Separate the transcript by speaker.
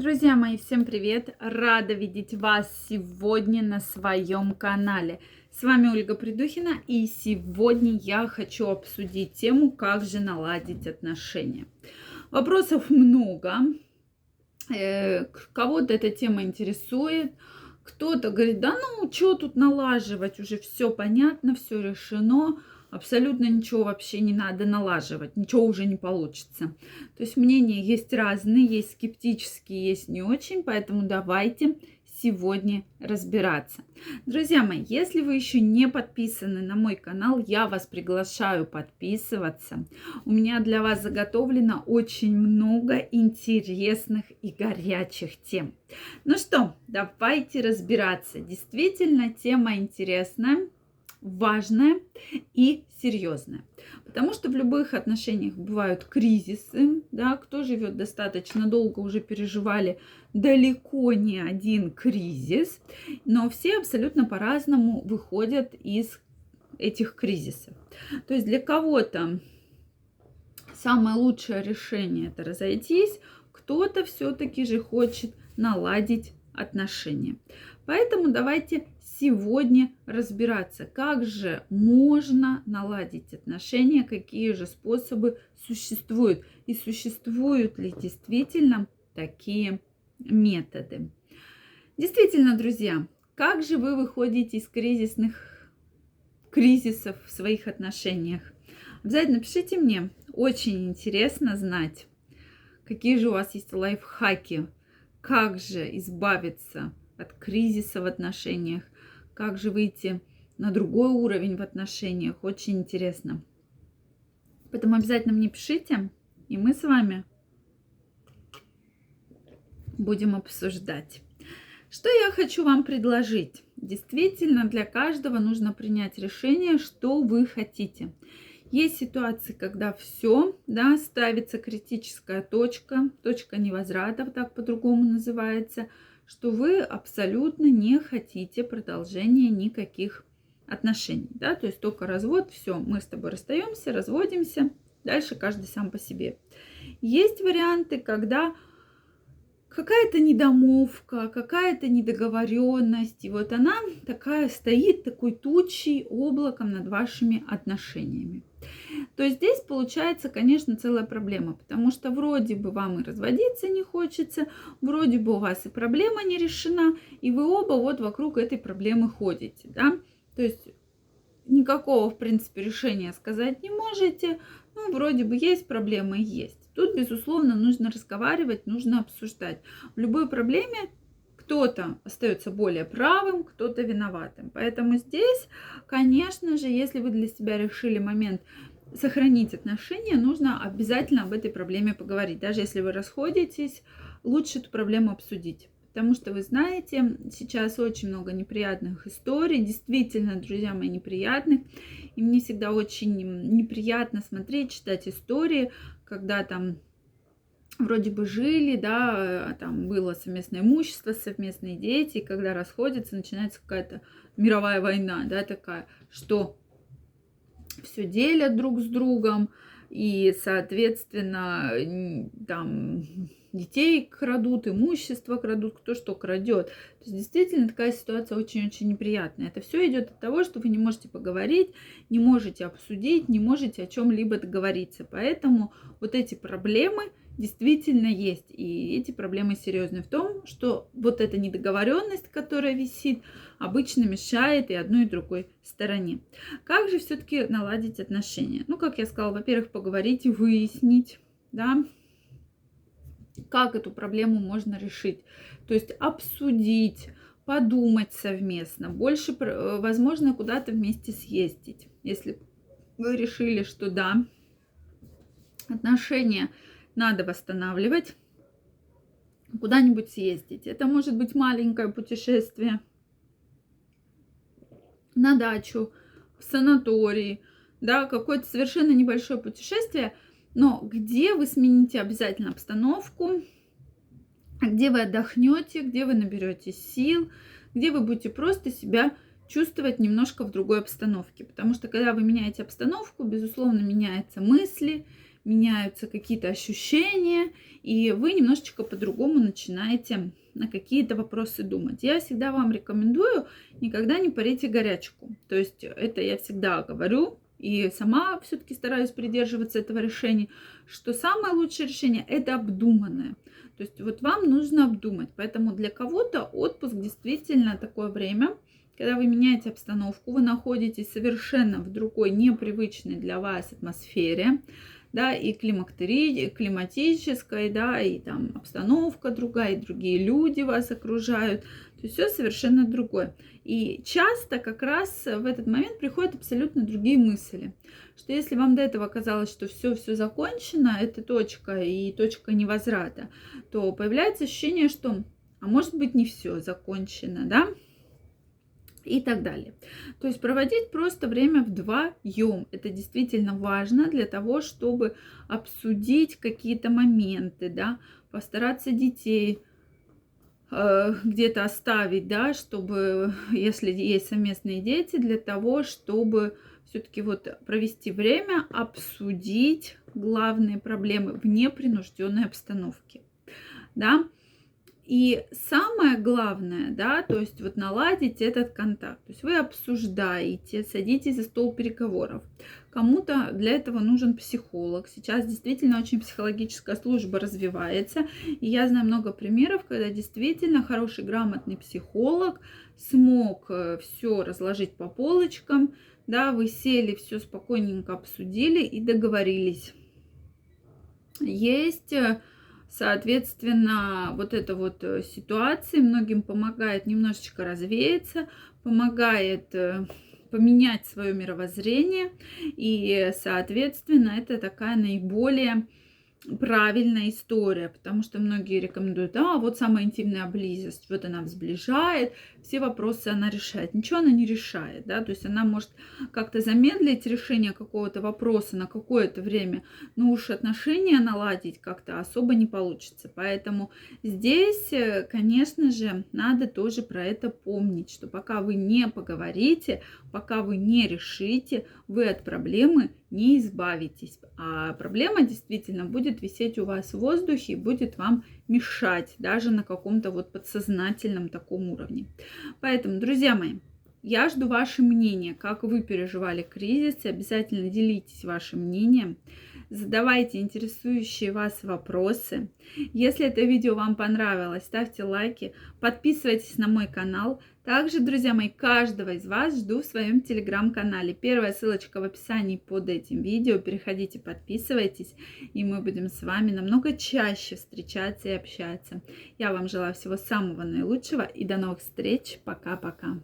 Speaker 1: Друзья мои, всем привет! Рада видеть вас сегодня на своем канале. С вами Ольга Придухина, и сегодня я хочу обсудить тему, как же наладить отношения. Вопросов много. Э, кого-то эта тема интересует, кто-то говорит, да ну, что тут налаживать, уже все понятно, все решено абсолютно ничего вообще не надо налаживать, ничего уже не получится. То есть мнения есть разные, есть скептические, есть не очень, поэтому давайте сегодня разбираться. Друзья мои, если вы еще не подписаны на мой канал, я вас приглашаю подписываться. У меня для вас заготовлено очень много интересных и горячих тем. Ну что, давайте разбираться. Действительно, тема интересная важное и серьезное. Потому что в любых отношениях бывают кризисы, да, кто живет достаточно долго, уже переживали далеко не один кризис, но все абсолютно по-разному выходят из этих кризисов. То есть для кого-то самое лучшее решение это разойтись, кто-то все-таки же хочет наладить отношения. Поэтому давайте сегодня разбираться, как же можно наладить отношения, какие же способы существуют и существуют ли действительно такие методы. Действительно, друзья, как же вы выходите из кризисных кризисов в своих отношениях? Обязательно пишите мне, очень интересно знать, какие же у вас есть лайфхаки, как же избавиться от кризиса в отношениях, как же выйти на другой уровень в отношениях. Очень интересно. Поэтому обязательно мне пишите, и мы с вами будем обсуждать. Что я хочу вам предложить? Действительно, для каждого нужно принять решение, что вы хотите. Есть ситуации, когда все, да, ставится критическая точка, точка невозврата, так по-другому называется – что вы абсолютно не хотите продолжения никаких отношений, да, то есть только развод, все, мы с тобой расстаемся, разводимся, дальше каждый сам по себе. Есть варианты, когда какая-то недомовка, какая-то недоговоренность, и вот она такая стоит такой тучей, облаком над вашими отношениями то здесь получается, конечно, целая проблема, потому что вроде бы вам и разводиться не хочется, вроде бы у вас и проблема не решена, и вы оба вот вокруг этой проблемы ходите, да, то есть никакого, в принципе, решения сказать не можете, ну, вроде бы есть проблема есть. Тут, безусловно, нужно разговаривать, нужно обсуждать. В любой проблеме кто-то остается более правым, кто-то виноватым. Поэтому здесь, конечно же, если вы для себя решили момент сохранить отношения, нужно обязательно об этой проблеме поговорить. Даже если вы расходитесь, лучше эту проблему обсудить. Потому что вы знаете, сейчас очень много неприятных историй, действительно, друзья мои, неприятных. И мне всегда очень неприятно смотреть, читать истории, когда там вроде бы жили, да, там было совместное имущество, совместные дети, и когда расходятся, начинается какая-то мировая война, да, такая, что все делят друг с другом, и, соответственно, там детей крадут, имущество крадут, кто что крадет. То есть действительно такая ситуация очень-очень неприятная. Это все идет от того, что вы не можете поговорить, не можете обсудить, не можете о чем-либо договориться. Поэтому вот эти проблемы действительно есть. И эти проблемы серьезные в том, что вот эта недоговоренность, которая висит, обычно мешает и одной, и другой стороне. Как же все-таки наладить отношения? Ну, как я сказала, во-первых, поговорить и выяснить, да, как эту проблему можно решить. То есть обсудить, подумать совместно, больше, э, возможно, куда-то вместе съездить. Если вы решили, что да, отношения надо восстанавливать, куда-нибудь съездить. Это может быть маленькое путешествие на дачу, в санатории, да, какое-то совершенно небольшое путешествие, но где вы смените обязательно обстановку, где вы отдохнете, где вы наберете сил, где вы будете просто себя чувствовать немножко в другой обстановке. Потому что когда вы меняете обстановку, безусловно, меняются мысли, меняются какие-то ощущения, и вы немножечко по-другому начинаете на какие-то вопросы думать. Я всегда вам рекомендую никогда не парите горячку. То есть это я всегда говорю, и сама все-таки стараюсь придерживаться этого решения, что самое лучшее решение это обдуманное. То есть вот вам нужно обдумать. Поэтому для кого-то отпуск действительно такое время, когда вы меняете обстановку, вы находитесь совершенно в другой, непривычной для вас атмосфере, да, и климатической, да, и там обстановка другая, и другие люди вас окружают. То есть все совершенно другое. И часто как раз в этот момент приходят абсолютно другие мысли. Что если вам до этого казалось, что все, все закончено, это точка и точка невозврата, то появляется ощущение, что, а может быть, не все закончено, да? И так далее. То есть проводить просто время вдвоем. Это действительно важно для того, чтобы обсудить какие-то моменты, да, постараться детей э, где-то оставить, да, чтобы, если есть совместные дети, для того, чтобы все-таки вот провести время, обсудить главные проблемы в непринужденной обстановке, да, и самое главное, да, то есть вот наладить этот контакт. То есть вы обсуждаете, садитесь за стол переговоров. Кому-то для этого нужен психолог. Сейчас действительно очень психологическая служба развивается. И я знаю много примеров, когда действительно хороший, грамотный психолог смог э, все разложить по полочкам. Да, вы сели, все спокойненько обсудили и договорились. Есть э, Соответственно, вот эта вот э, ситуация многим помогает немножечко развеяться, помогает э, поменять свое мировоззрение. И, соответственно, это такая наиболее правильная история, потому что многие рекомендуют, а вот самая интимная близость, вот она сближает, все вопросы она решает. Ничего она не решает, да, то есть она может как-то замедлить решение какого-то вопроса на какое-то время, но уж отношения наладить как-то особо не получится. Поэтому здесь, э, конечно же, надо тоже про это помнить, что пока вы не поговорите, пока вы не решите, вы от проблемы не избавитесь. А проблема действительно будет висеть у вас в воздухе и будет вам мешать даже на каком-то вот подсознательном таком уровне. Поэтому, друзья мои, я жду ваше мнение, как вы переживали кризис. Обязательно делитесь вашим мнением задавайте интересующие вас вопросы. Если это видео вам понравилось, ставьте лайки, подписывайтесь на мой канал. Также, друзья мои, каждого из вас жду в своем телеграм-канале. Первая ссылочка в описании под этим видео. Переходите, подписывайтесь, и мы будем с вами намного чаще встречаться и общаться. Я вам желаю всего самого наилучшего и до новых встреч. Пока-пока.